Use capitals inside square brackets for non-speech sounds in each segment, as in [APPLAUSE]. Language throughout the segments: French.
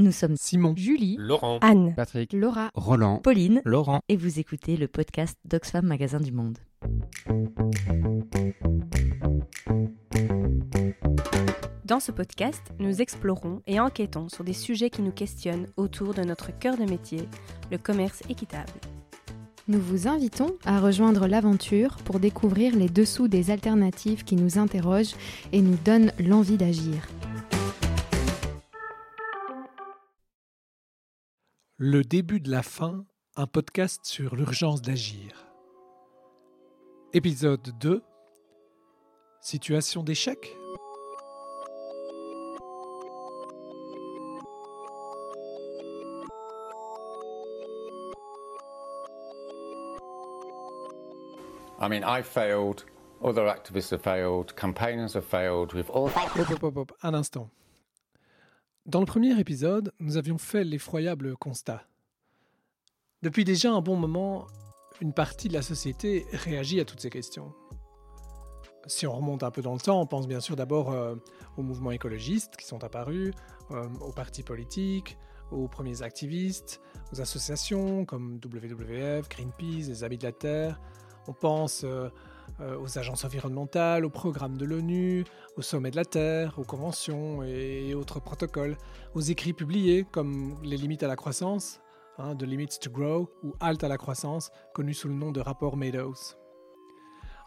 Nous sommes Simon, Julie, Laurent, Anne, Patrick, Laura, Roland, Pauline, Laurent, et vous écoutez le podcast d'Oxfam Magasin du Monde. Dans ce podcast, nous explorons et enquêtons sur des sujets qui nous questionnent autour de notre cœur de métier, le commerce équitable. Nous vous invitons à rejoindre l'aventure pour découvrir les dessous des alternatives qui nous interrogent et nous donnent l'envie d'agir. Le début de la fin, un podcast sur l'urgence d'agir. Épisode 2 Situation d'échec I mean, I failed, other activists have failed, campaigners have failed, we've all Hop, hop, hop, hop, un instant. Dans le premier épisode, nous avions fait l'effroyable constat. Depuis déjà un bon moment, une partie de la société réagit à toutes ces questions. Si on remonte un peu dans le temps, on pense bien sûr d'abord euh, aux mouvements écologistes qui sont apparus, euh, aux partis politiques, aux premiers activistes, aux associations comme WWF, Greenpeace, les Amis de la Terre. On pense euh, aux agences environnementales, aux programmes de l'ONU, au sommet de la Terre, aux conventions et autres protocoles, aux écrits publiés comme les limites à la croissance, hein, The Limits to Grow, ou Halt à la croissance, connu sous le nom de rapport Meadows.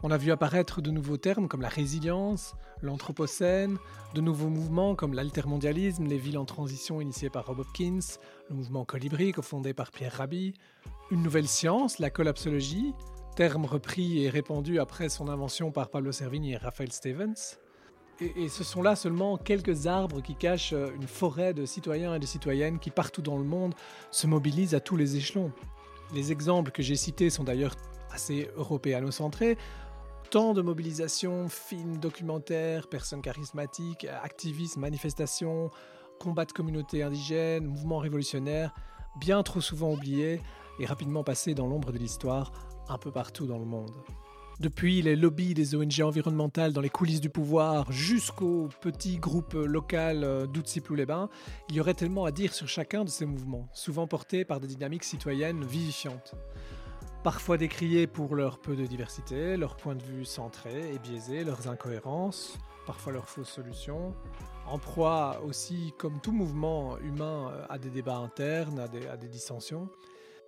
On a vu apparaître de nouveaux termes comme la résilience, l'anthropocène, de nouveaux mouvements comme l'altermondialisme, les villes en transition initiées par Rob Hopkins, le mouvement Colibri cofondé par Pierre Rabhi, une nouvelle science, la collapsologie, terme repris et répandu après son invention par Pablo Servini et Raphaël Stevens. Et, et ce sont là seulement quelques arbres qui cachent euh, une forêt de citoyens et de citoyennes qui partout dans le monde se mobilisent à tous les échelons. Les exemples que j'ai cités sont d'ailleurs assez européano-centrés. Tant de mobilisations, films, documentaires, personnes charismatiques, activistes, manifestations, combats de communautés indigènes, mouvements révolutionnaires, bien trop souvent oubliés et rapidement passés dans l'ombre de l'histoire un peu partout dans le monde. Depuis les lobbies des ONG environnementales dans les coulisses du pouvoir jusqu'au petit groupe local euh, d'Outsiplou-les-Bains, il y aurait tellement à dire sur chacun de ces mouvements, souvent portés par des dynamiques citoyennes vivifiantes. Parfois décriés pour leur peu de diversité, leur point de vue centré et biaisé, leurs incohérences, parfois leurs fausses solutions, en proie aussi, comme tout mouvement humain, à des débats internes, à des dissensions,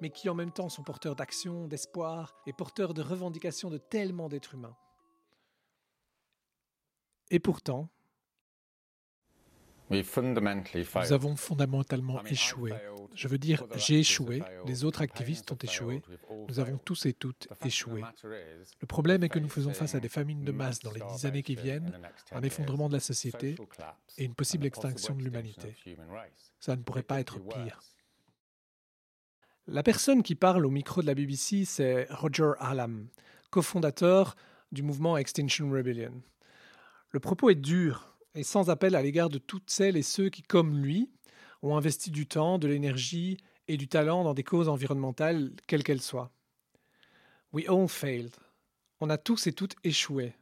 mais qui en même temps sont porteurs d'action, d'espoir et porteurs de revendications de tellement d'êtres humains. Et pourtant, nous avons fondamentalement échoué. Je veux dire, j'ai échoué, les autres activistes ont échoué, nous avons tous et toutes échoué. Le problème est que nous faisons face à des famines de masse dans les dix années qui viennent, in the next 10 un effondrement de la société et une possible extinction de l'humanité. Ça ne pourrait It pas être pire. La personne qui parle au micro de la BBC, c'est Roger Hallam, cofondateur du mouvement Extinction Rebellion. Le propos est dur et sans appel à l'égard de toutes celles et ceux qui, comme lui, ont investi du temps, de l'énergie et du talent dans des causes environnementales, quelles qu'elles soient. We all failed. On a tous et toutes échoué.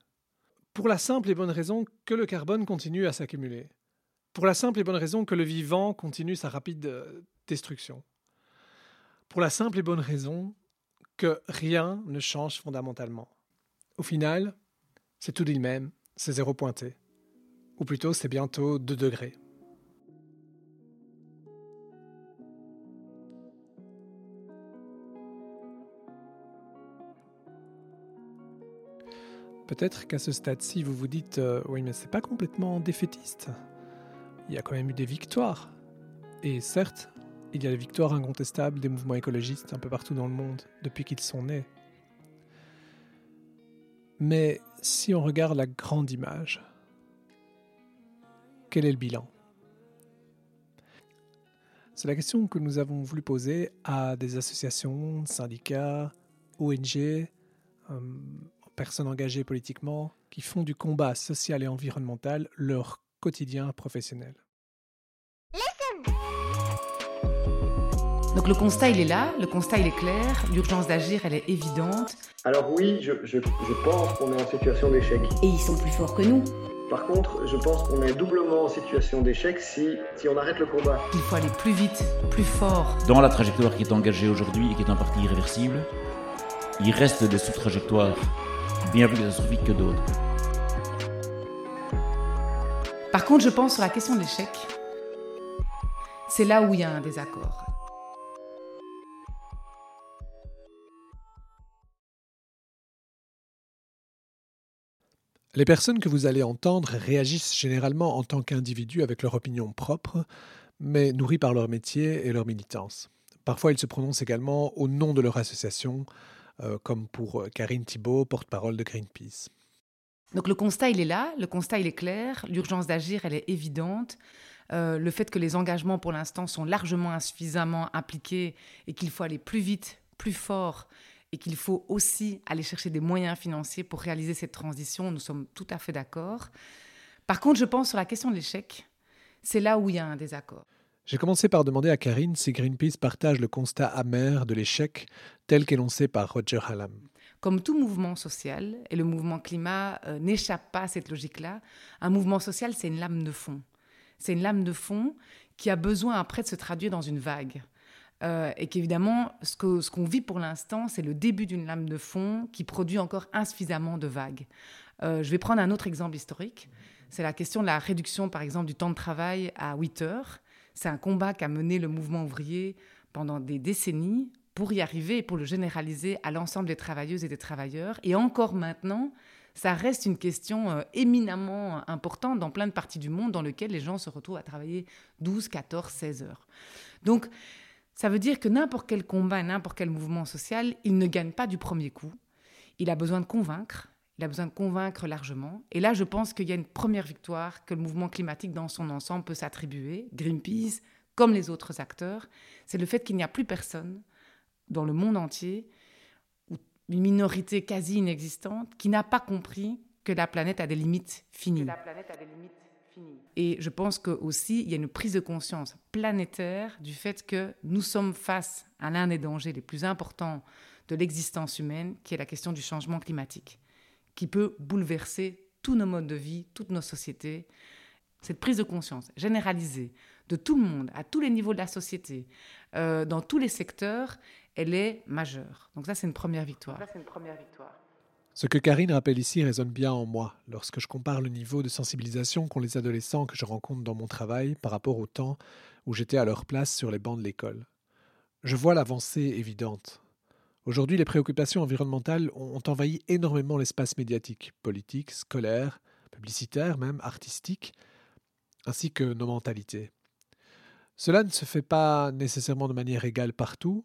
Pour la simple et bonne raison que le carbone continue à s'accumuler. Pour la simple et bonne raison que le vivant continue sa rapide euh, destruction. Pour la simple et bonne raison que rien ne change fondamentalement. Au final, c'est tout le même, c'est zéro pointé. Ou plutôt, c'est bientôt 2 degrés. Peut-être qu'à ce stade-ci, vous vous dites euh, Oui, mais c'est pas complètement défaitiste. Il y a quand même eu des victoires. Et certes, il y a les victoires incontestables des mouvements écologistes un peu partout dans le monde depuis qu'ils sont nés. Mais si on regarde la grande image, quel est le bilan? C'est la question que nous avons voulu poser à des associations, syndicats, ONG, euh, personnes engagées politiquement, qui font du combat social et environnemental leur quotidien professionnel. Donc le constat, il est là, le constat, il est clair, l'urgence d'agir, elle est évidente. Alors oui, je, je- je pense qu'on est en situation d'échec. Et ils sont plus forts que nous. Par contre, je pense qu'on est doublement en situation d'échec si, si on arrête le combat. Il faut aller plus vite, plus fort. Dans la trajectoire qui est engagée aujourd'hui et qui est en partie irréversible, il reste des sous-trajectoires bien plus catastrophiques que d'autres. Par contre, je pense sur la question de l'échec, c'est là où il y a un désaccord. Les personnes que vous allez entendre réagissent généralement en tant qu'individus avec leur opinion propre, mais nourris par leur métier et leur militance. Parfois, ils se prononcent également au nom de leur association, euh, comme pour Karine Thibault, porte-parole de Greenpeace. Donc le constat, il est là, le constat, il est clair, l'urgence d'agir, elle est évidente. Euh, le fait que les engagements, pour l'instant, sont largement insuffisamment appliqués et qu'il faut aller plus vite, plus fort et qu'il faut aussi aller chercher des moyens financiers pour réaliser cette transition. Nous sommes tout à fait d'accord. Par contre, je pense sur la question de l'échec, c'est là où il y a un désaccord. J'ai commencé par demander à Karine si Greenpeace partage le constat amer de l'échec tel qu'énoncé par Roger Hallam. Comme tout mouvement social, et le mouvement climat euh, n'échappe pas à cette logique-là, un mouvement social, c'est une lame de fond. C'est une lame de fond qui a besoin après de se traduire dans une vague. Euh, et qu'évidemment, ce qu'on vit pour l'instant, c'est le début d'une lame de fond qui produit encore insuffisamment de vagues. Euh, je vais prendre un autre exemple historique. C'est la question de la réduction, par exemple, du temps de travail à 8 heures. C'est un combat qu'a mené le mouvement ouvrier pendant des décennies pour y arriver et pour le généraliser à l'ensemble des travailleuses et des travailleurs. Et encore maintenant, ça reste une question euh, éminemment importante dans plein de parties du monde dans lesquelles les gens se retrouvent à travailler 12, 14, 16 heures. Donc, ça veut dire que n'importe quel combat, n'importe quel mouvement social, il ne gagne pas du premier coup. Il a besoin de convaincre, il a besoin de convaincre largement. Et là, je pense qu'il y a une première victoire que le mouvement climatique dans son ensemble peut s'attribuer, Greenpeace, comme les autres acteurs, c'est le fait qu'il n'y a plus personne dans le monde entier, ou une minorité quasi inexistante, qui n'a pas compris que la planète a des limites finies. la planète a des limites et je pense qu'aussi, il y a une prise de conscience planétaire du fait que nous sommes face à l'un des dangers les plus importants de l'existence humaine, qui est la question du changement climatique, qui peut bouleverser tous nos modes de vie, toutes nos sociétés. Cette prise de conscience généralisée de tout le monde, à tous les niveaux de la société, euh, dans tous les secteurs, elle est majeure. Donc ça, c'est une première victoire. Ça, c'est une première victoire. Ce que Karine rappelle ici résonne bien en moi lorsque je compare le niveau de sensibilisation qu'ont les adolescents que je rencontre dans mon travail par rapport au temps où j'étais à leur place sur les bancs de l'école. Je vois l'avancée évidente. Aujourd'hui, les préoccupations environnementales ont envahi énormément l'espace médiatique, politique, scolaire, publicitaire même, artistique, ainsi que nos mentalités. Cela ne se fait pas nécessairement de manière égale partout,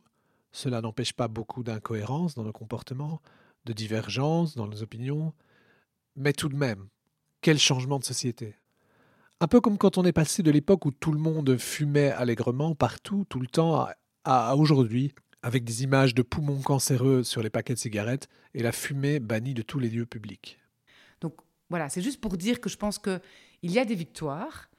cela n'empêche pas beaucoup d'incohérences dans nos comportements, de divergences dans nos opinions, mais tout de même, quel changement de société? Un peu comme quand on est passé de l'époque où tout le monde fumait allègrement partout, tout le temps, à, aujourd'hui, avec des images de poumons cancéreux sur les paquets de cigarettes et la fumée bannie de tous les lieux publics. Donc voilà, c'est juste pour dire que je pense qu'il y a des victoires,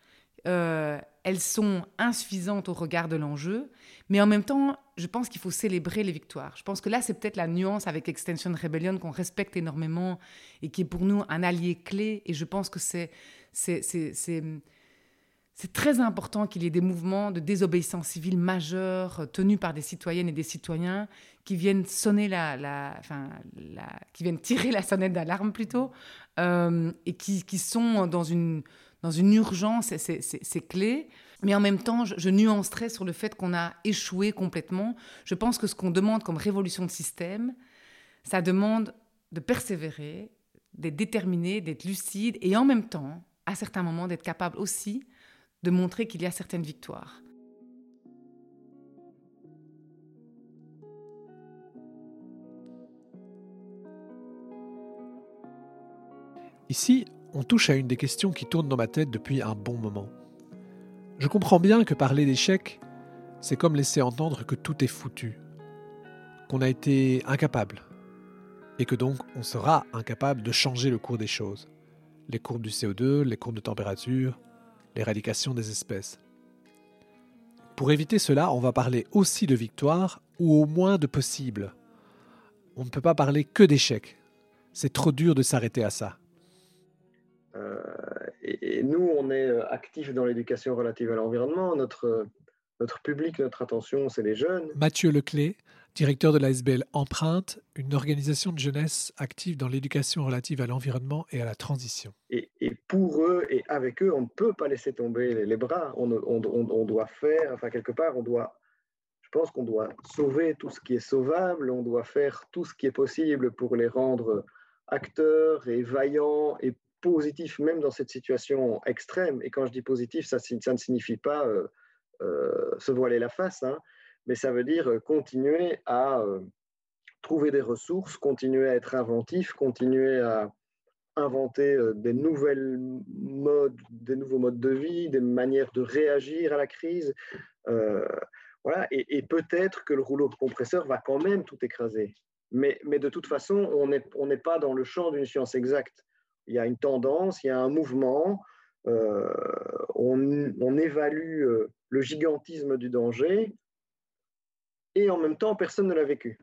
euh, elles sont insuffisantes au regard de l'enjeu, mais en même temps, je pense qu'il faut célébrer les victoires. Je pense que là, c'est peut-être la nuance avec Extension Rebellion qu'on respecte énormément et qui est pour nous un allié clé. Et je pense que c'est très important qu'il y ait des mouvements de désobéissance civile majeurs tenus par des citoyennes et des citoyens qui viennent sonner la, enfin, qui viennent tirer la sonnette d'alarme plutôt, euh, et qui, sont dans une dans une urgence, c'est clé. Mais en même temps, je, je, nuancerai sur le fait qu'on a échoué complètement. Je pense que ce qu'on demande comme révolution de système, ça demande de persévérer, d'être déterminé, d'être lucide et en même temps, à certains moments, d'être capable aussi de montrer qu'il y a certaines victoires. Ici, on touche à une des questions qui tournent dans ma tête depuis un bon moment. Je comprends bien que parler d'échec, c'est comme laisser entendre que tout est foutu, qu'on a été incapable, et que donc on sera incapable de changer le cours des choses, les courbes du CO2, les courbes de température, l'éradication des espèces. Pour éviter cela, on va parler aussi de victoire, ou au moins de possible. On ne peut pas parler que d'échec. C'est trop dur de s'arrêter à ça. Euh, et, nous, on est actifs dans l'éducation relative à l'environnement. Notre, notre public, notre attention, c'est les jeunes. Mathieu Leclé, directeur de l'ASBL Empreinte, une organisation de jeunesse active dans l'éducation relative à l'environnement et à la transition. Et, pour eux et avec eux, on ne peut pas laisser tomber les, bras. On, on, doit faire, enfin quelque part, on doit, je pense qu'on doit sauver tout ce qui est sauvable, on doit faire tout ce qui est possible pour les rendre acteurs et vaillants et positifs, même dans cette situation extrême. Et quand je dis positif, ça, ne signifie pas euh, euh, se voiler la face. Hein mais ça veut dire euh, continuer à trouver des ressources, continuer à être inventif, continuer à inventer des nouvelles modes, des nouveaux modes de vie, des manières de réagir à la crise. voilà, et, peut-être que le rouleau compresseur va quand même tout écraser. Mais, mais de toute façon, on n'est on pas dans le champ d'une science exacte. Il y a une tendance, il y a un mouvement, on, on, évalue le gigantisme du danger, et en même temps, personne ne l'a vécu.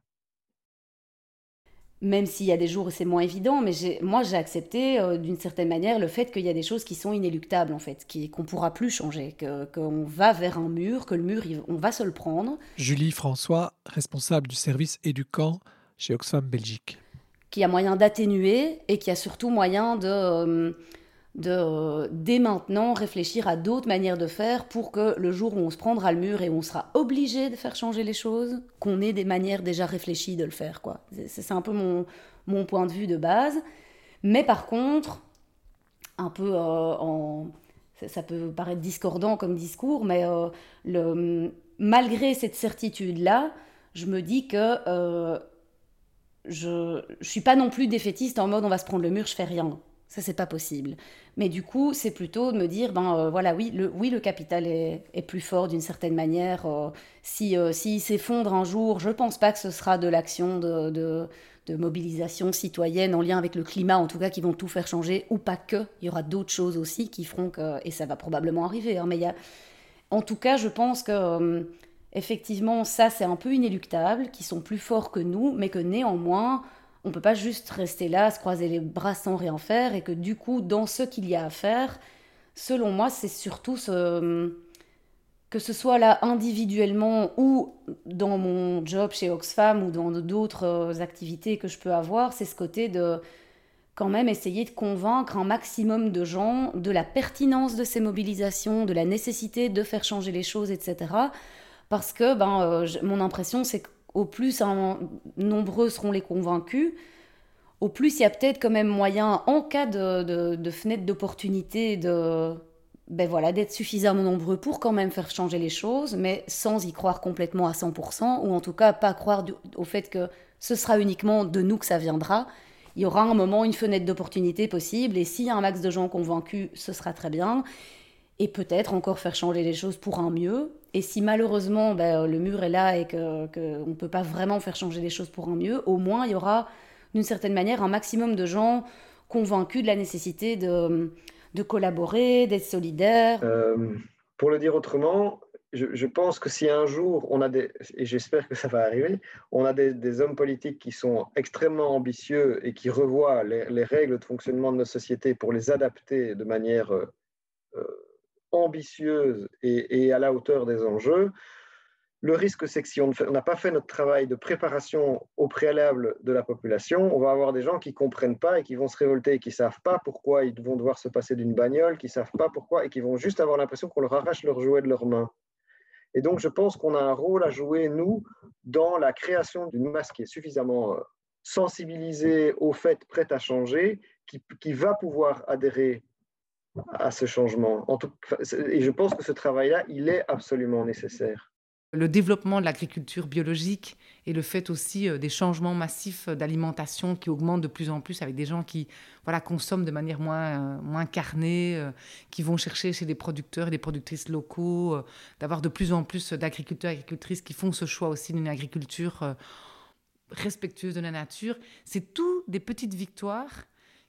Même s'il y a des jours où c'est moins évident, mais moi j'ai accepté euh, d'une certaine manière le fait qu'il y a des choses qui sont inéluctables en fait, qu'on ne pourra plus changer, qu'on va vers un mur, que le mur, on va se le prendre. Julie François, responsable du service éducant chez Oxfam Belgique. Qui a moyen d'atténuer et qui a surtout moyen de... Euh, euh, dès maintenant réfléchir à d'autres manières de faire pour que le jour où on se prendra le mur et on sera obligé de faire changer les choses, qu'on ait des manières déjà réfléchies de le faire. quoi. C'est un peu mon, mon, point de vue de base. Mais par contre, un peu euh. Ça peut paraître discordant comme discours, mais le, malgré cette certitude-là, je me dis que je ne suis pas non plus défaitiste en mode on va se prendre le mur, je fais rien. Ça, c'est pas possible. Mais du coup, c'est plutôt de me dire, ben euh, voilà, oui, le, oui, le capital est, plus fort d'une certaine manière. Euh, si euh, s'il s'effondre un jour, je pense pas que ce sera de l'action de, mobilisation citoyenne en lien avec le climat, en tout cas, qui vont tout faire changer, ou pas que. Il y aura d'autres choses aussi qui feront que, et ça va probablement arriver. Hein, mais en tout cas, je pense que effectivement, ça, c'est un peu inéluctable, qui sont plus forts que nous, mais que néanmoins on peut pas juste rester là, se croiser les bras sans rien faire, et que du coup, dans ce qu'il y a à faire, selon moi, c'est surtout ce, que ce soit là individuellement ou dans mon job chez Oxfam ou dans d'autres euh, activités que je peux avoir, c'est ce côté de quand même essayer de convaincre un maximum de gens de la pertinence de ces mobilisations, de la nécessité de faire changer les choses, etc. Parce que ben, euh, mon impression, c'est que au plus nombreux seront les convaincus, au plus il y a peut-être quand même moyen, en cas de, fenêtre d'opportunité, de, ben voilà, d'être suffisamment nombreux pour quand même faire changer les choses, mais sans y croire complètement à 100%, ou en tout cas pas croire au fait que ce sera uniquement de nous que ça viendra. Il y aura un moment, une fenêtre d'opportunité possible, et s'il y a un max de gens convaincus, ce sera très bien et peut-être encore faire changer les choses pour un mieux. Et si malheureusement ben, le mur est là et qu'on que ne peut pas vraiment faire changer les choses pour un mieux, au moins il y aura d'une certaine manière un maximum de gens convaincus de la nécessité de, collaborer, d'être solidaires. Euh, pour le dire autrement, je, pense que si un jour on a et j'espère que ça va arriver, on a des, hommes politiques qui sont extrêmement ambitieux et qui revoient les, les, règles de fonctionnement de nos sociétés pour les adapter de manière euh, ambitieuse et, à la hauteur des enjeux. Le risque, c'est que si on n'a pas fait notre travail de préparation au préalable de la population, on va avoir des gens qui ne comprennent pas et qui vont se révolter, qui ne savent pas pourquoi ils vont devoir se passer d'une bagnole, qui ne savent pas pourquoi et qui vont juste avoir l'impression qu'on leur arrache leur jouet de leurs mains. Et donc, je pense qu'on a un rôle à jouer, nous, dans la création d'une masse qui est suffisamment euh, sensibilisée au fait, prête à changer, qui, qui va pouvoir adhérer à ce changement. En tout, et je pense que ce travail-là, il est absolument nécessaire. Le développement de l'agriculture biologique et le fait aussi euh, des changements massifs d'alimentation qui augmentent de plus en plus avec des gens qui voilà, consomment de manière moins, euh, moins carnée, euh, qui vont chercher chez des producteurs et des productrices locaux, d'avoir de plus en plus d'agriculteurs et agricultrices qui font ce choix aussi d'une agriculture respectueuse de la nature. C'est tout des petites victoires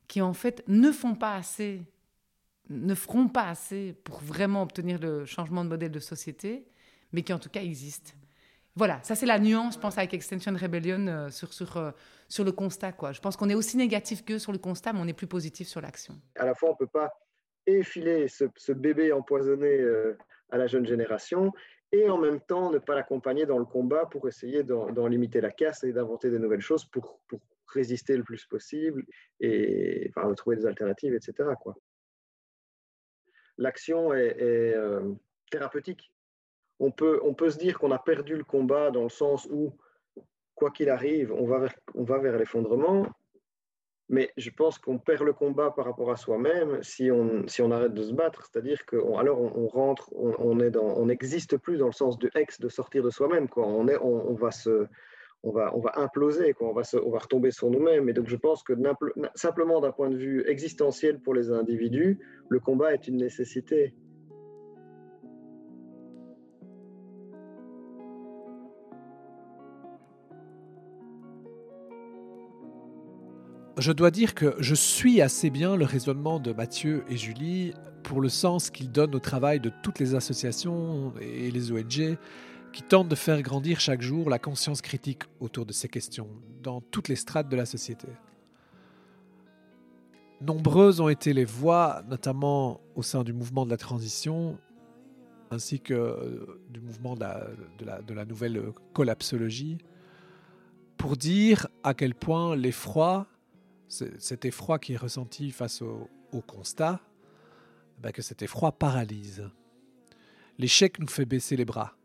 qui en fait ne font pas assez ne feront pas assez pour vraiment obtenir le changement de modèle de société, mais qui en tout cas existent. Voilà, ça c'est la nuance, je pense, avec Extension Rebellion euh, sur, sur, euh, sur le constat. Quoi. Je pense qu'on est aussi négatif qu'eux sur le constat, mais on est plus positif sur l'action. À la fois, on ne peut pas et filer ce, bébé empoisonné euh, à la jeune génération, et en même temps ne pas l'accompagner dans le combat pour essayer d'en limiter la casse et d'inventer des nouvelles choses pour, pour, résister le plus possible et enfin, trouver des alternatives, etc. L'action est, euh, thérapeutique. On peut, on peut se dire qu'on a perdu le combat dans le sens où, quoi qu'il arrive, on va vers, on va vers l'effondrement, mais je pense qu'on perd le combat par rapport à soi-même si on, si on arrête de se battre. C'est-à-dire qu'on alors on, rentre, on, dans, on n'existe plus dans le sens du ex de sortir de soi-même. On, est, on, va se, on va, on va imploser, quoi. On, va se, on va retomber sur nous-mêmes. Et donc je pense que simplement d'un point de vue existentiel pour les individus, le combat est une nécessité. Je dois dire que je suis assez bien le raisonnement de Mathieu et Julie pour le sens qu'ils donnent au travail de toutes les associations et les ONG qui tentent de faire grandir chaque jour la conscience critique autour de ces questions dans toutes les strates de la société. Nombreuses ont été les voix, notamment au sein du mouvement de la transition, ainsi que euh, du mouvement de la, nouvelle collapsologie, pour dire à quel point l'effroi cet effroi qui est ressenti face au, constat, ben que cet effroi paralyse. L'échec nous fait baisser les bras,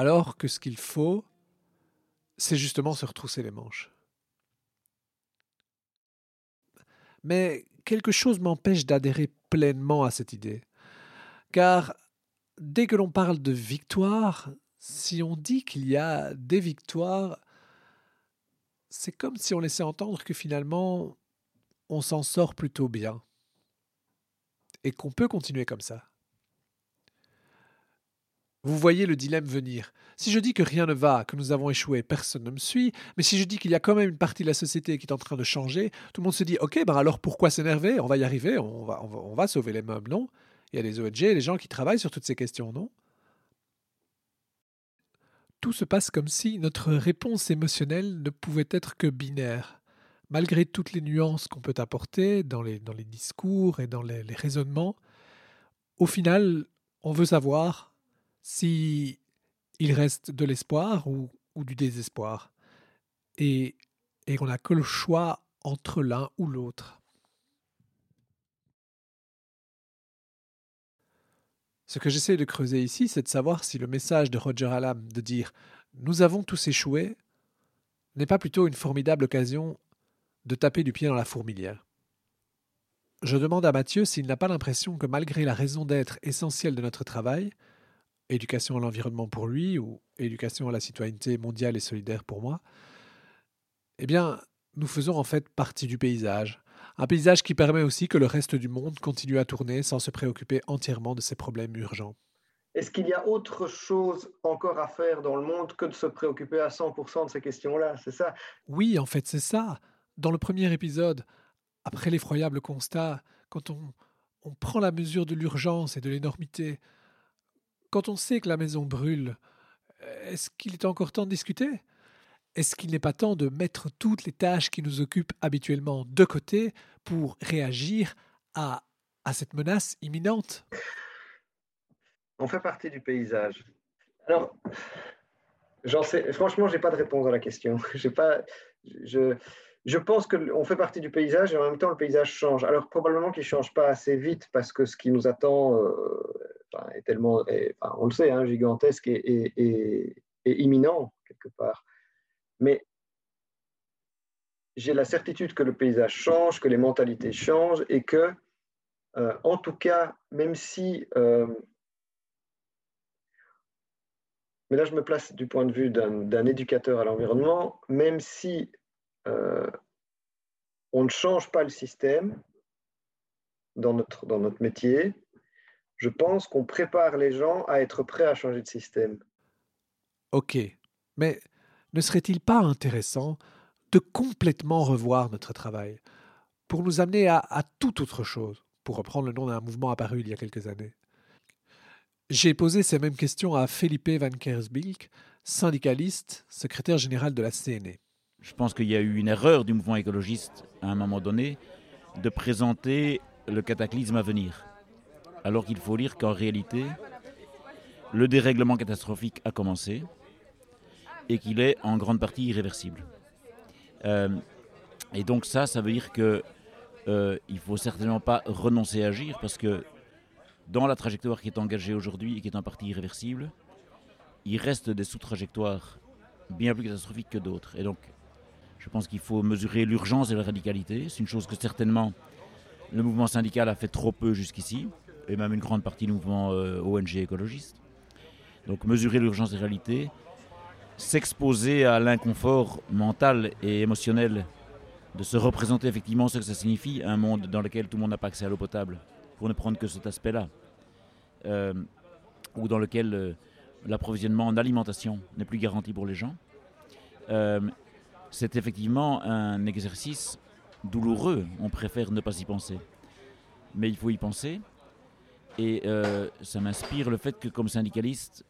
alors que ce qu'il faut, c'est justement se retrousser les manches. Mais quelque chose m'empêche d'adhérer pleinement à cette idée, car dès que l'on parle de victoire, si on dit qu'il y a des victoires, c'est comme si on laissait entendre que finalement, on s'en sort plutôt bien. Et qu'on peut continuer comme ça. Vous voyez le dilemme venir. Si je dis que rien ne va, que nous avons échoué, personne ne me suit, mais si je dis qu'il y a quand même une partie de la société qui est en train de changer, tout le monde se dit Ok, ben alors pourquoi s'énerver? On va y arriver, on va, sauver les meubles, non? Il y a des ONG, des gens qui travaillent sur toutes ces questions, non? Tout se passe comme si notre réponse émotionnelle ne pouvait être que binaire. Malgré toutes les nuances qu'on peut apporter les, dans les discours et dans les, raisonnements, au final, on veut savoir si il reste de l'espoir ou, du désespoir. Et, et on n'a que le choix entre l'un ou l'autre. Ce que j'essaie de creuser ici, c'est de savoir si le message de Roger Alam de dire Nous avons tous échoué n'est pas plutôt une formidable occasion de taper du pied dans la fourmilière. Je demande à Mathieu s'il n'a pas l'impression que malgré la raison d'être essentielle de notre travail, éducation à l'environnement pour lui ou éducation à la citoyenneté mondiale et solidaire pour moi, eh bien, nous faisons en fait partie du paysage, un paysage qui permet aussi que le reste du monde continue à tourner sans se préoccuper entièrement de ses problèmes urgents. Est-ce qu'il y a autre chose encore à faire dans le monde que de se préoccuper à 100% de ces questions-là? C'est ça? Oui, en fait, c'est ça. Dans le premier épisode, après l'effroyable constat, quand on, on prend la mesure de l'urgence et de l'énormité, quand on sait que la maison brûle, est-ce qu'il est encore temps de discuter? Est-ce qu'il n'est pas temps de mettre toutes les tâches qui nous occupent habituellement de côté pour réagir à, à cette menace imminente? On fait partie du paysage. Alors, franchement, je n'ai pas de réponse à la question. [LAUGHS] pas, je, je pense qu'on fait partie du paysage et en même temps, le paysage change. Alors, probablement qu'il ne change pas assez vite parce que ce qui nous attend euh, est tellement, on le sait, hein, gigantesque et, imminent, quelque part. Mais j'ai la certitude que le paysage change, que les mentalités changent et que, euh, en tout cas, même si... Euh, mais là, je me place du point de vue d'un éducateur à l'environnement, même si euh, on ne change pas le système dans notre métier, je pense qu'on prépare les gens à être prêts à changer de système. Ok, mais ne serait-il pas intéressant de complètement revoir notre travail pour nous amener à, à toute autre chose, pour reprendre le nom d'un mouvement apparu il y a quelques années? J'ai posé ces mêmes questions à Felipe Van Kersbilk, syndicaliste, secrétaire général de la CNE. Je pense qu'il y a eu une erreur du mouvement écologiste à un moment donné de présenter le cataclysme à venir. Alors qu'il faut lire qu'en réalité, le dérèglement catastrophique a commencé et qu'il est en grande partie irréversible. Euh, et donc ça, ça veut dire que euh, il faut certainement pas renoncer à agir parce que dans la trajectoire qui est engagée aujourd'hui et qui est en partie irréversible, il reste des sous-trajectoires bien plus catastrophiques que d'autres. Et donc, je pense qu'il faut mesurer l'urgence et la radicalité. C'est une chose que certainement le mouvement syndical a fait trop peu jusqu'ici, et même une grande partie du mouvement euh, ONG écologiste. Donc mesurer l'urgence et la réalité, s'exposer à l'inconfort mental et émotionnel de se représenter effectivement ce que ça signifie, un monde dans lequel tout le monde n'a pas accès à l'eau potable, pour ne prendre que cet aspect-là, euh, ou dans lequel euh, l'approvisionnement en alimentation n'est plus garanti pour les gens. C'est effectivement un exercice douloureux, on préfère ne pas y penser. Mais il faut y penser, et ça m'inspire le fait que comme syndicaliste,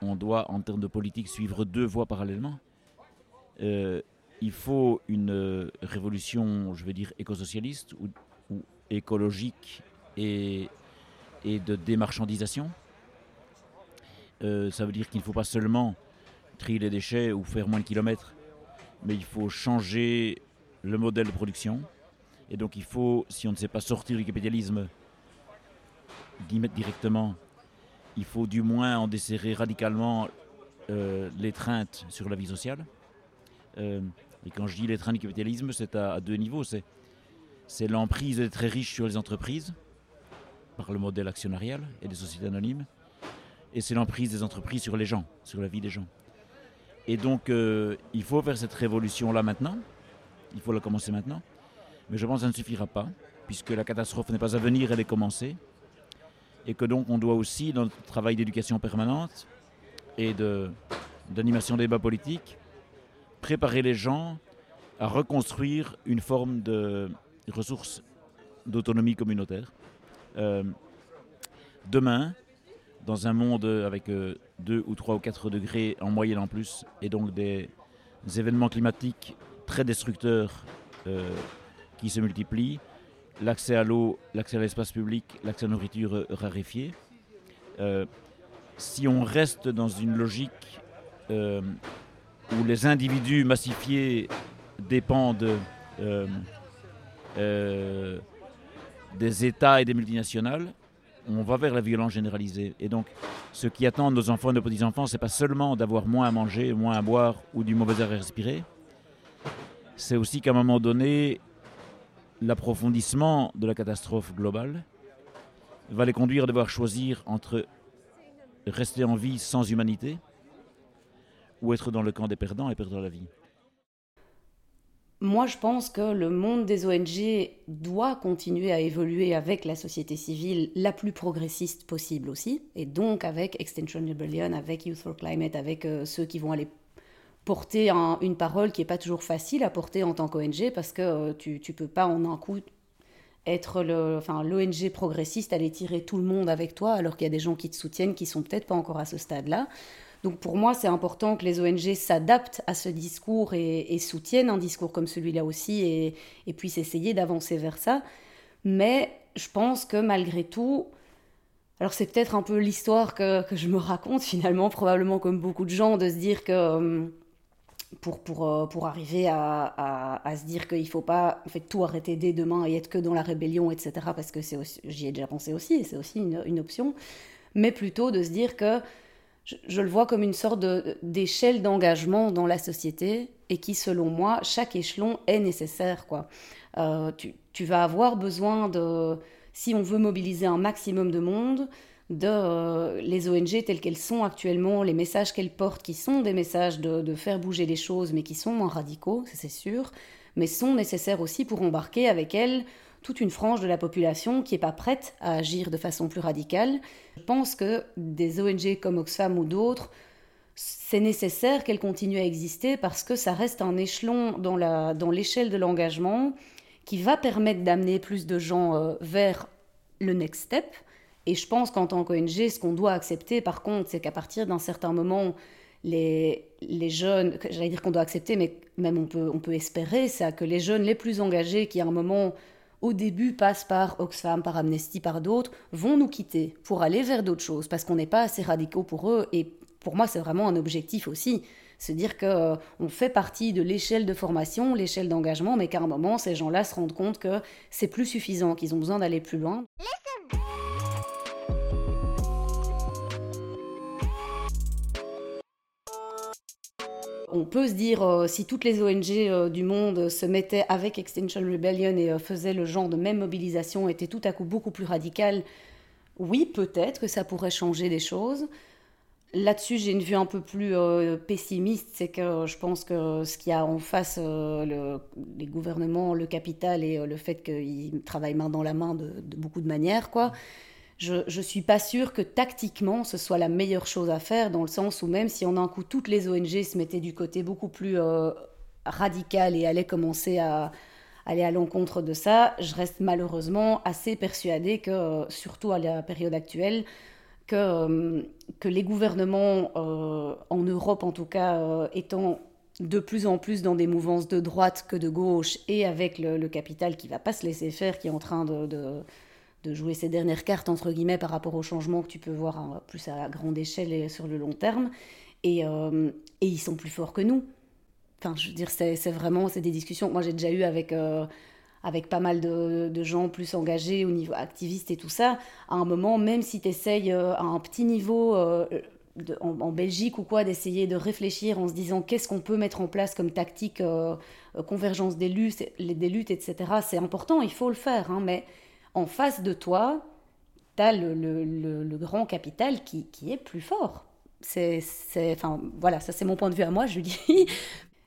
on doit en termes de politique suivre deux voies parallèlement il faut une euh, révolution, je veux dire, écosocialiste ou, ou écologique et, et, de démarchandisation. Euh, ça veut dire qu'il ne faut pas seulement trier les déchets ou faire moins de kilomètres, mais il faut changer le modèle de production. Et donc il faut, si on ne sait pas sortir du capitalisme, directement, il faut du moins en desserrer radicalement euh, l'étreinte sur la vie sociale. Euh, et quand je dis l'étreinte du capitalisme, c'est à, deux niveaux. C'est l'emprise des très riches sur les entreprises, par le modèle actionnarial et des sociétés anonymes, et c'est l'emprise des entreprises sur les gens, sur la vie des gens. Et donc, euh, il faut faire cette révolution-là maintenant, il faut la commencer maintenant, mais je pense que ça ne suffira pas, puisque la catastrophe n'est pas à venir, elle est commencée, et que donc on doit aussi, dans notre travail d'éducation permanente et d'animation des débats politiques, préparer les gens à reconstruire une forme de ressources d'autonomie communautaire. Euh, demain, dans un monde avec 2 euh, ou 3 ou 4 degrés en moyenne en plus, et donc des, événements climatiques très destructeurs euh, qui se multiplient, l'accès à l'eau, l'accès à l'espace public, l'accès à la nourriture raréfiée. si on reste dans une logique où les individus massifiés dépendent euh, euh, des États et des multinationales, on va vers la violence généralisée. Et donc, ce qui attendent nos enfants et nos petits-enfants, c'est pas seulement d'avoir moins à manger, moins à boire ou du mauvais air à respirer, c'est aussi qu'à un moment donné, l'approfondissement de la catastrophe globale va les conduire à devoir choisir entre rester en vie sans humanité ou être dans le camp des perdants et perdre la vie. Moi, je pense que le monde des ONG doit continuer à évoluer avec la société civile la plus progressiste possible aussi, et donc avec Extinction Rebellion, avec Youth for Climate, avec euh, ceux qui vont aller porter une parole qui n'est pas toujours facile à porter en tant qu'ONG, parce que euh, tu ne peux pas en un coup être l'ONG progressiste, aller tirer tout le monde avec toi, alors qu'il y a des gens qui te soutiennent qui sont peut-être pas encore à ce stade-là. Donc pour moi, c'est important que les ONG s'adaptent à ce discours et, soutiennent un discours comme celui-là aussi et, puissent essayer d'avancer vers ça. Mais je pense que malgré tout, alors c'est peut-être un peu l'histoire que, je me raconte [LAUGHS] finalement, probablement comme beaucoup de gens, de se dire que euh, pour, pour, euh, pour arriver à, à, se dire qu'il ne faut pas en fait, tout arrêter dès demain et être que dans la rébellion, etc., parce que j'y ai déjà pensé aussi, et c'est aussi une, option, mais plutôt de se dire que je, le vois comme une sorte d'échelle d'engagement dans la société et qui, selon moi, chaque échelon est nécessaire. Quoi. Euh, tu, vas avoir besoin de, si on veut mobiliser un maximum de monde, de euh, les ONG telles qu'elles sont actuellement, les messages qu'elles portent, qui sont des messages de, faire bouger les choses, mais qui sont moins radicaux, c'est sûr, mais sont nécessaires aussi pour embarquer avec elles toute une frange de la population qui n'est pas prête à agir de façon plus radicale. Je pense que des ONG comme Oxfam ou d'autres, c'est nécessaire qu'elles continuent à exister parce que ça reste un échelon dans l'échelle de l'engagement qui va permettre d'amener plus de gens euh, vers le next step. Et je pense qu'en tant qu'ONG, ce qu'on doit accepter, par contre, c'est qu'à partir d'un certain moment, les, les jeunes, j'allais dire qu'on doit accepter, mais même on peut, on peut espérer, ça, que les jeunes les plus engagés qui à un moment au début passent par Oxfam, par Amnesty, par d'autres, vont nous quitter pour aller vers d'autres choses, parce qu'on n'est pas assez radicaux pour eux. Et pour moi, c'est vraiment un objectif aussi. Se dire qu'on euh, fait partie de l'échelle de formation, l'échelle d'engagement, mais qu'à un moment, ces gens-là se rendent compte que c'est plus suffisant, qu'ils ont besoin d'aller plus loin. On peut se dire, euh, si toutes les ONG euh, du monde se mettaient avec Extinction Rebellion et euh, faisaient le genre de même mobilisation, étaient tout à coup beaucoup plus radicales, oui, peut-être que ça pourrait changer des choses. Là-dessus, j'ai une vue un peu plus pessimiste, c'est que je pense que ce qu'il y a en face, les gouvernements, le capital et le fait qu'ils travaillent main dans la main de, de beaucoup de manières, quoi, je ne suis pas sûre que tactiquement ce soit la meilleure chose à faire, dans le sens où même si en un coup toutes les ONG se mettaient du côté beaucoup plus euh, radical et allaient commencer à aller à l'encontre de ça, je reste malheureusement assez persuadée que, euh, surtout à la période actuelle, que, euh, les gouvernements, en Europe en tout cas, étant de plus en plus dans des mouvances de droite que de gauche et avec le, capital qui va pas se laisser faire, qui est en train de jouer ces dernières cartes, entre guillemets, par rapport aux changements que tu peux voir plus à grande échelle et sur le long terme. Et, euh, et ils sont plus forts que nous. Enfin, je veux dire, c'est vraiment c'est des discussions que moi j'ai déjà eues avec, euh, avec pas mal de, de, gens plus engagés au niveau activiste et tout ça. À un moment, même si tu essayes euh, à un petit niveau de, en, Belgique ou quoi, d'essayer de réfléchir en se disant qu'est-ce qu'on peut mettre en place comme tactique, convergence des luttes, des luttes etc., c'est important, il faut le faire, hein, mais en face de toi, tu as le, grand capital qui, est plus fort. C'est, enfin, voilà, ça c'est mon point de vue à moi, je dis. [LAUGHS]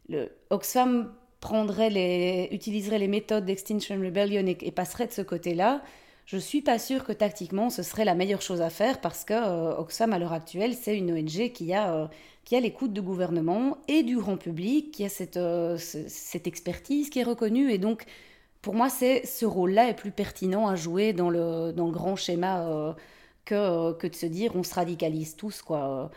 Le Oxfam prendrait les, utiliserait les méthodes d'Extinction Rebellion et, passerait de ce côté-là. Je suis pas sûre que tactiquement ce serait la meilleure chose à faire parce que euh, Oxfam à l'heure actuelle c'est une ONG qui a euh, qui a l'écoute du gouvernement et du grand public, qui a cette, euh, cette expertise qui est reconnue et donc pour moi, c'est ce rôle-là est plus pertinent à jouer dans le, dans le grand schéma euh, que, que de se dire on se radicalise tous. quoi.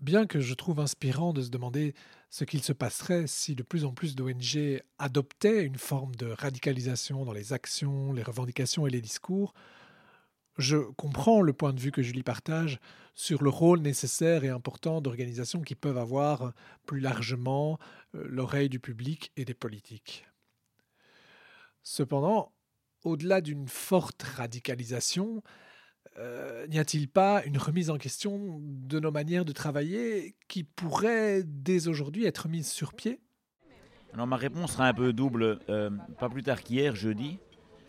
Bien que je trouve inspirant de se demander ce qu'il se passerait si de plus en plus d'ONG adoptaient une forme de radicalisation dans les actions, les revendications et les discours, je comprends le point de vue que Julie partage sur le rôle nécessaire et important d'organisations qui peuvent avoir plus largement euh, l'oreille du public et des politiques. Cependant, au-delà d'une forte radicalisation, euh, n'y a-t-il pas une remise en question de nos manières de travailler qui pourrait dès aujourd'hui être mise sur pied? Alors ma réponse sera un peu double. Euh, pas plus tard qu'hier, jeudi,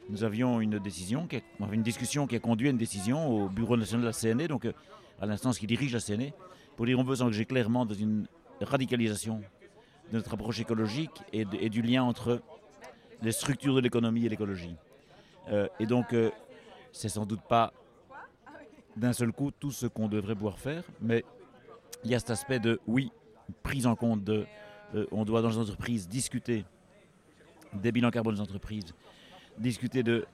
nous avions une décision, une discussion qui a conduit à une décision au Bureau national de la CNE, donc euh, à l'instance qui dirige la CNE, pour dire on veut s'engager clairement dans une radicalisation de notre approche écologique et du lien entre les structures de l'économie et l'écologie. Euh, et donc, euh, c'est sans doute pas d'un seul coup tout ce qu'on devrait pouvoir faire, mais il y a cet aspect de, oui, prise en compte de, euh, on doit dans les entreprises discuter des bilans carbone des entreprises, discuter de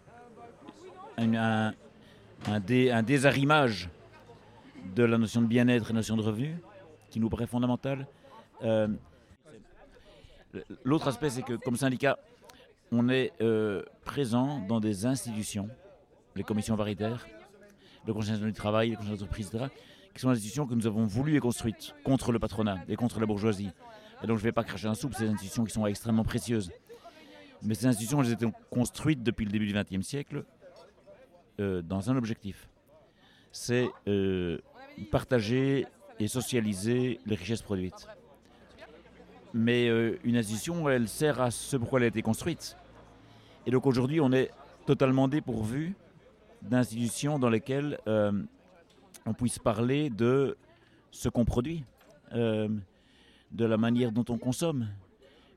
un, un, désarrimage de la notion de bien-être et notion de revenu, qui nous paraît fondamentale. L'autre aspect, c'est que comme syndicat, on est euh, présent dans des institutions, les commissions paritaires, le Conseil national du travail, les conseils d'entreprise, etc., qui sont des institutions que nous avons voulu et construites contre le patronat et contre la bourgeoisie. Et donc je ne vais pas cracher un soupe, ces institutions qui sont extrêmement précieuses. Mais ces institutions, elles étaient construites depuis le début du XXe siècle euh, dans un objectif. C'est euh, partager et socialiser les richesses produites. Mais une institution, elle sert à ce pourquoi elle a été construite. Et donc aujourd'hui, on est totalement dépourvu d'institutions dans lesquelles euh, on puisse parler de ce qu'on produit, euh, de la manière dont on consomme,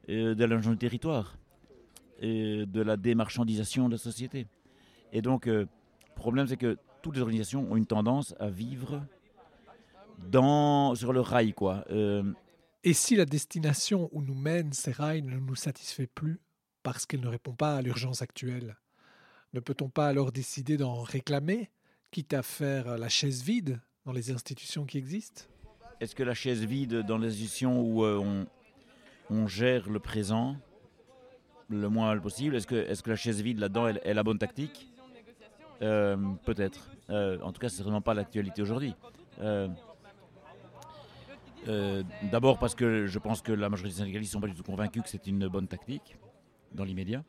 euh, de l'argent du territoire, de la démarchandisation de la société. Et donc, le problème, c'est que toutes les organisations ont une tendance à vivre sur le rail. Quoi. Et si la destination où nous mènent ces rails ne nous satisfait plus parce qu'elle ne répond pas à l'urgence actuelle. Ne peut-on pas alors décider d'en réclamer, quitte à faire la chaise vide dans les institutions qui existent? Est-ce que la chaise vide dans les institutions où euh, on, gère le présent le moins mal possible? Est-ce que, la chaise vide là-dedans est, la bonne tactique? Euh, Peut-être. Euh, en tout cas, c'est certainement pas l'actualité aujourd'hui. Euh, D'abord parce que je pense que la majorité des syndicalistes ne sont pas du tout convaincus que c'est une bonne tactique dans l'immédiat.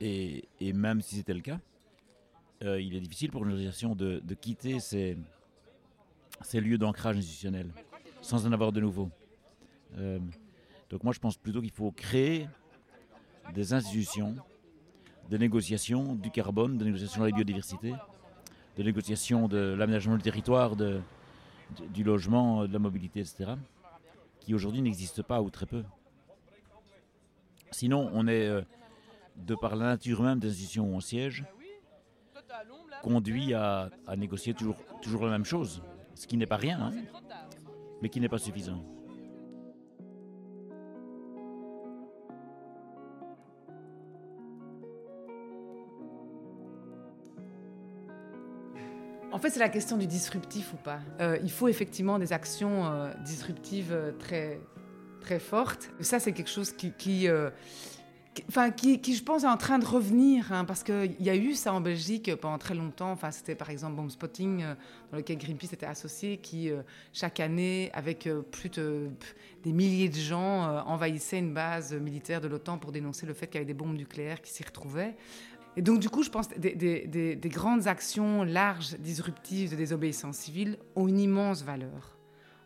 Et, même si c'était le cas, euh, il est difficile pour une organisation de, quitter ces, lieux d'ancrage institutionnel sans en avoir de nouveaux. Euh, donc moi je pense plutôt qu'il faut créer des institutions de négociation du carbone, de négociation de la biodiversité, de négociation de l'aménagement du territoire, de, du logement, de la mobilité, etc., qui aujourd'hui n'existent pas ou très peu. Sinon, on est, euh, de par la nature même des institutions où on siège, conduit à, négocier toujours, toujours la même chose, ce qui n'est pas rien, hein, mais qui n'est pas suffisant. En fait, c'est la question du disruptif ou pas. Euh, il faut effectivement des actions euh, disruptives euh, très, très fortes. Ça, c'est quelque chose qui, qui, je pense, est en train de revenir. hein, parce qu'il y a eu ça en Belgique pendant très longtemps. Enfin, c'était par exemple Bomb Spotting, dans lequel Greenpeace était associé, qui, chaque année, avec plus de des milliers de gens, envahissait une base militaire de l'OTAN pour dénoncer le fait qu'il y avait des bombes nucléaires qui s'y retrouvaient. Et donc, du coup, je pense que des, des- des- des grandes actions larges, disruptives de désobéissance civile ont une immense valeur.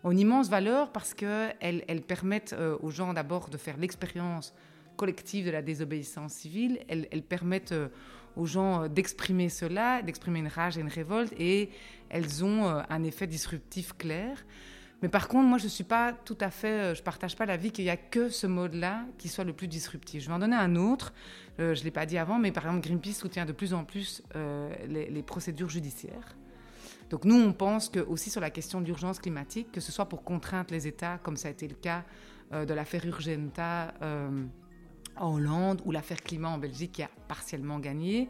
Ont une immense valeur parce qu'elles elles permettent euh, aux gens d'abord de faire l'expérience collective de la désobéissance civile. Elles, permettent euh, aux gens euh, d'exprimer cela, d'exprimer une rage et une révolte, et elles ont un effet disruptif clair. Mais par contre, moi, je suis pas tout à fait, euh, je partage pas l'avis qu'il y a que ce mode-là qui soit le plus disruptif. Je vais en donner un autre. Euh, je l'ai pas dit avant, mais par exemple, Greenpeace soutient de plus en plus euh, les, procédures judiciaires. Donc nous, on pense que aussi sur la question d'urgence climatique, que ce soit pour contraindre les États, comme ça a été le cas euh, de l'affaire Urgenta en Hollande ou l'affaire climat en Belgique qui a partiellement gagné,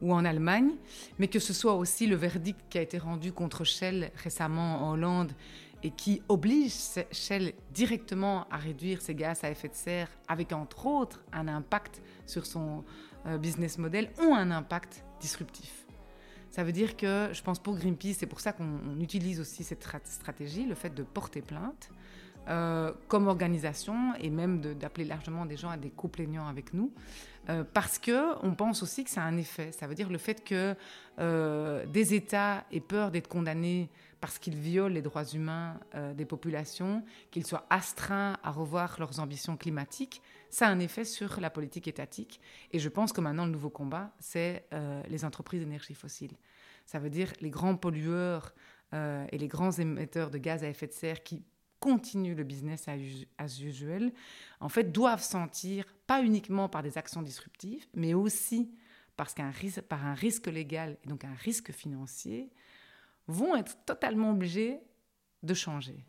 ou en Allemagne, mais que ce soit aussi le verdict qui a été rendu contre Shell récemment en Hollande et qui oblige Shell directement à réduire ses gaz à effet de serre avec entre autres un impact sur son euh, business model, ont un impact disruptif. Ça veut dire que je pense pour Greenpeace, c'est pour ça qu'on on utilise aussi cette strat- stratégie, le fait de porter plainte euh, comme organisation et même d'appeler largement des gens à des co-plaignants avec nous, euh, parce que on pense aussi que ça a un effet. Ça veut dire le fait que des États aient peur d'être condamnés parce qu'ils violent les droits humains euh, des populations, qu'ils soient astreints à revoir leurs ambitions climatiques, ça a un effet sur la politique étatique. Et je pense que maintenant, le nouveau combat, c'est euh, les entreprises d'énergie fossile. Ça veut dire les grands pollueurs euh, et les grands émetteurs de gaz à effet de serre qui continuent le business as usual, en fait, doivent sentir, pas uniquement par des actions disruptives, mais aussi parce qu'un par un risque légal et donc un risque financier, vont être totalement obligés de changer.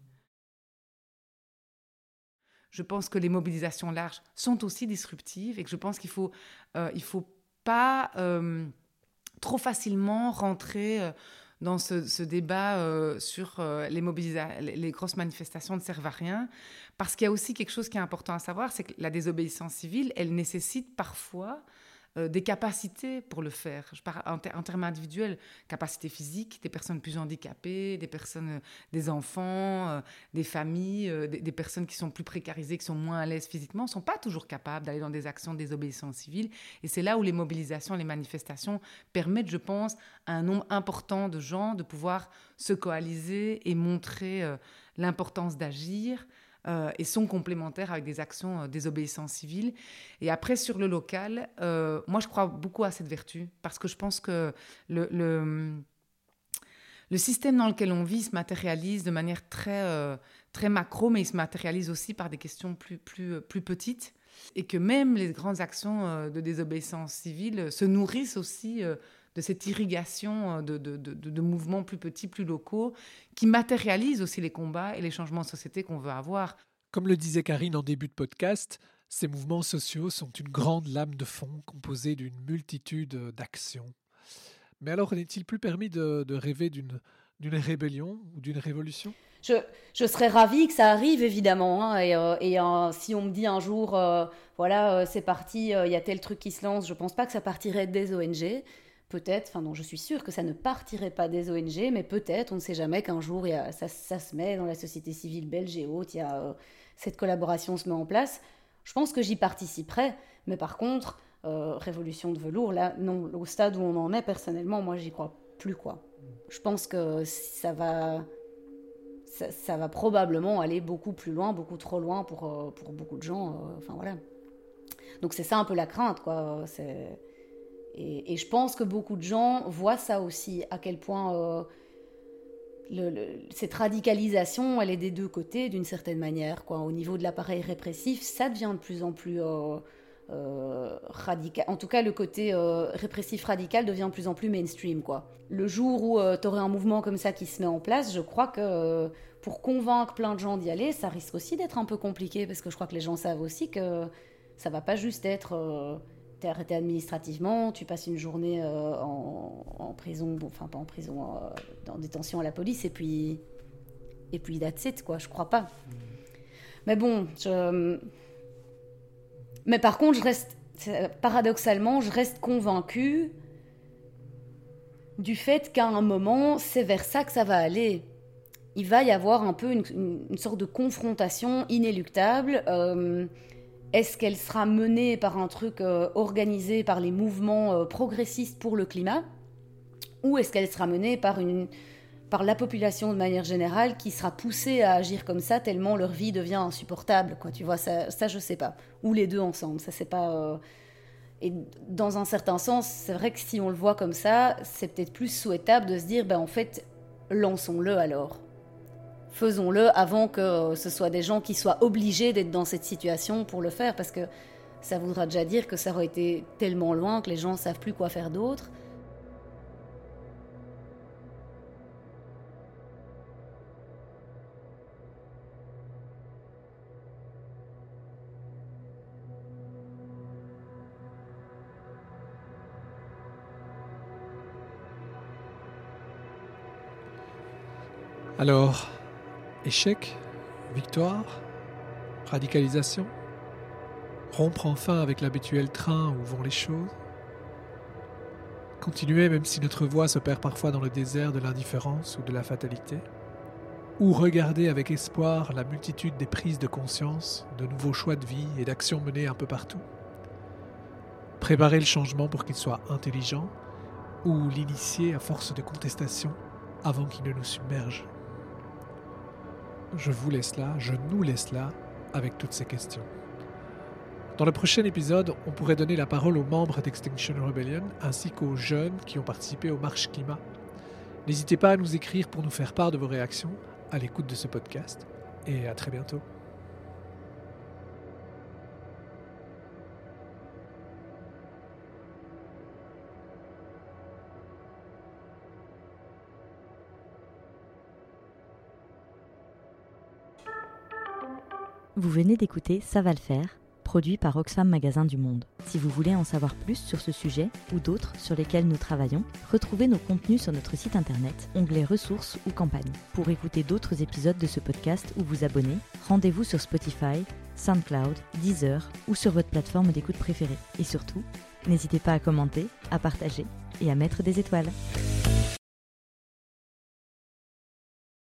Je pense que les mobilisations larges sont aussi disruptives et que je pense qu'il faut, euh, faut pas euh, trop facilement rentrer euh, dans ce, débat sur les, les grosses manifestations ne servent à rien, parce qu'il y a aussi quelque chose qui est important à savoir, c'est que la désobéissance civile, elle nécessite parfois euh, des capacités pour le faire. Je parle en, ter- en termes individuels, capacités physiques, des personnes plus handicapées, des personnes, euh, des enfants, euh, des familles, des, des personnes qui sont plus précarisées, qui sont moins à l'aise physiquement, sont pas toujours capables d'aller dans des actions de désobéissance civile. Et c'est là où les mobilisations, les manifestations permettent, je pense, à un nombre important de gens de pouvoir se coaliser et montrer l'importance d'agir. Euh, et sont complémentaires avec des actions euh, désobéissance civile. Et après, sur le local, euh, moi, je crois beaucoup à cette vertu, parce que je pense que le, le, système dans lequel on vit se matérialise de manière très, euh, très macro, mais il se matérialise aussi par des questions plus, plus, plus petites. Et que même les grandes actions de désobéissance civile se nourrissent aussi de cette irrigation euh, de, de, de, de mouvements plus petits, plus locaux, qui matérialisent aussi les combats et les changements de société qu'on veut avoir. Comme le disait Karine en début de podcast, ces mouvements sociaux sont une grande lame de fond composée d'une multitude d'actions. Mais alors n'est-il plus permis de, de rêver d'une d'une rébellion ou d'une révolution? Je, je, serais ravie que ça arrive, évidemment. Hein, et, euh, et euh, si on me dit un jour, euh, voilà, c'est parti, il y a tel truc qui se lance, je pense pas que ça partirait des ONG. Peut-être, enfin non, je suis sûre que ça ne partirait pas des ONG, mais peut-être, on ne sait jamais qu'un jour, ça, se met dans la société civile belge et haute, y a, cette collaboration se met en place. Je pense que j'y participerai, mais par contre, révolution de velours, là, non, au stade où on en est, personnellement, moi, j'y crois plus, quoi. Je pense que ça va ça, va probablement aller beaucoup plus loin, beaucoup trop loin pour, euh, pour beaucoup de gens. Euh, enfin voilà. Donc c'est ça un peu la crainte, quoi. Et, je pense que beaucoup de gens voient ça aussi, à quel point euh, cette radicalisation, elle est des deux côtés d'une certaine manière, quoi. Au niveau de l'appareil répressif, ça devient de plus en plus euh, radical. En tout cas, le côté euh, répressif radical devient de plus en plus mainstream. Quoi. Le jour où euh, tu aurais un mouvement comme ça qui se met en place, je crois que pour convaincre plein de gens d'y aller, ça risque aussi d'être un peu compliqué parce que je crois que les gens savent aussi que ça va pas juste être t'es arrêté administrativement, tu passes une journée en, prison, enfin pas en prison, en détention à la police et puis et puis that's it quoi. Je crois pas. Mais bon, je mais par contre, je reste, paradoxalement, je reste convaincue du fait qu'à un moment, c'est vers ça que ça va aller. Il va y avoir un peu une, sorte de confrontation inéluctable. Euh, est-ce qu'elle sera menée par un truc euh, organisé par les mouvements euh, progressistes pour le climat Ou est-ce qu'elle sera menée par une, par la population de manière générale qui sera poussée à agir comme ça tellement leur vie devient insupportable quoi tu vois ça ça je sais pas. Ou les deux ensemble ça c'est pas euh, et dans un certain sens c'est vrai que si on le voit comme ça c'est peut-être plus souhaitable de se dire ben en fait lançons-le alors faisons-le avant que ce soit des gens qui soient obligés d'être dans cette situation pour le faire parce que ça voudra déjà dire que ça aurait été tellement loin que les gens savent plus quoi faire d'autre. Alors, échec, victoire, radicalisation, rompre enfin avec l'habituel train où vont les choses, continuer même si notre voix se perd parfois dans le désert de l'indifférence ou de la fatalité, ou regarder avec espoir la multitude des prises de conscience, de nouveaux choix de vie et d'actions menées un peu partout, préparer le changement pour qu'il soit intelligent, ou l'initier à force de contestation avant qu'il ne nous submerge je vous laisse là, je nous laisse là avec toutes ces questions. Dans le prochain épisode, on pourrait donner la parole aux membres d'Extinction Rebellion ainsi qu'aux jeunes qui ont participé aux marches climat. N'hésitez pas à nous écrire pour nous faire part de vos réactions à l'écoute de ce podcast et à très bientôt. Vous venez d'écouter Ça va le faire, produit par Oxfam Magasin du Monde. Si vous voulez en savoir plus sur ce sujet ou d'autres sur lesquels nous travaillons, retrouvez nos contenus sur notre site internet, onglet ressources ou campagne. Pour écouter d'autres épisodes de ce podcast ou vous abonner, rendez-vous sur Spotify, SoundCloud, Deezer ou sur votre plateforme d'écoute préférée. Et surtout, n'hésitez pas à commenter, à partager et à mettre des étoiles.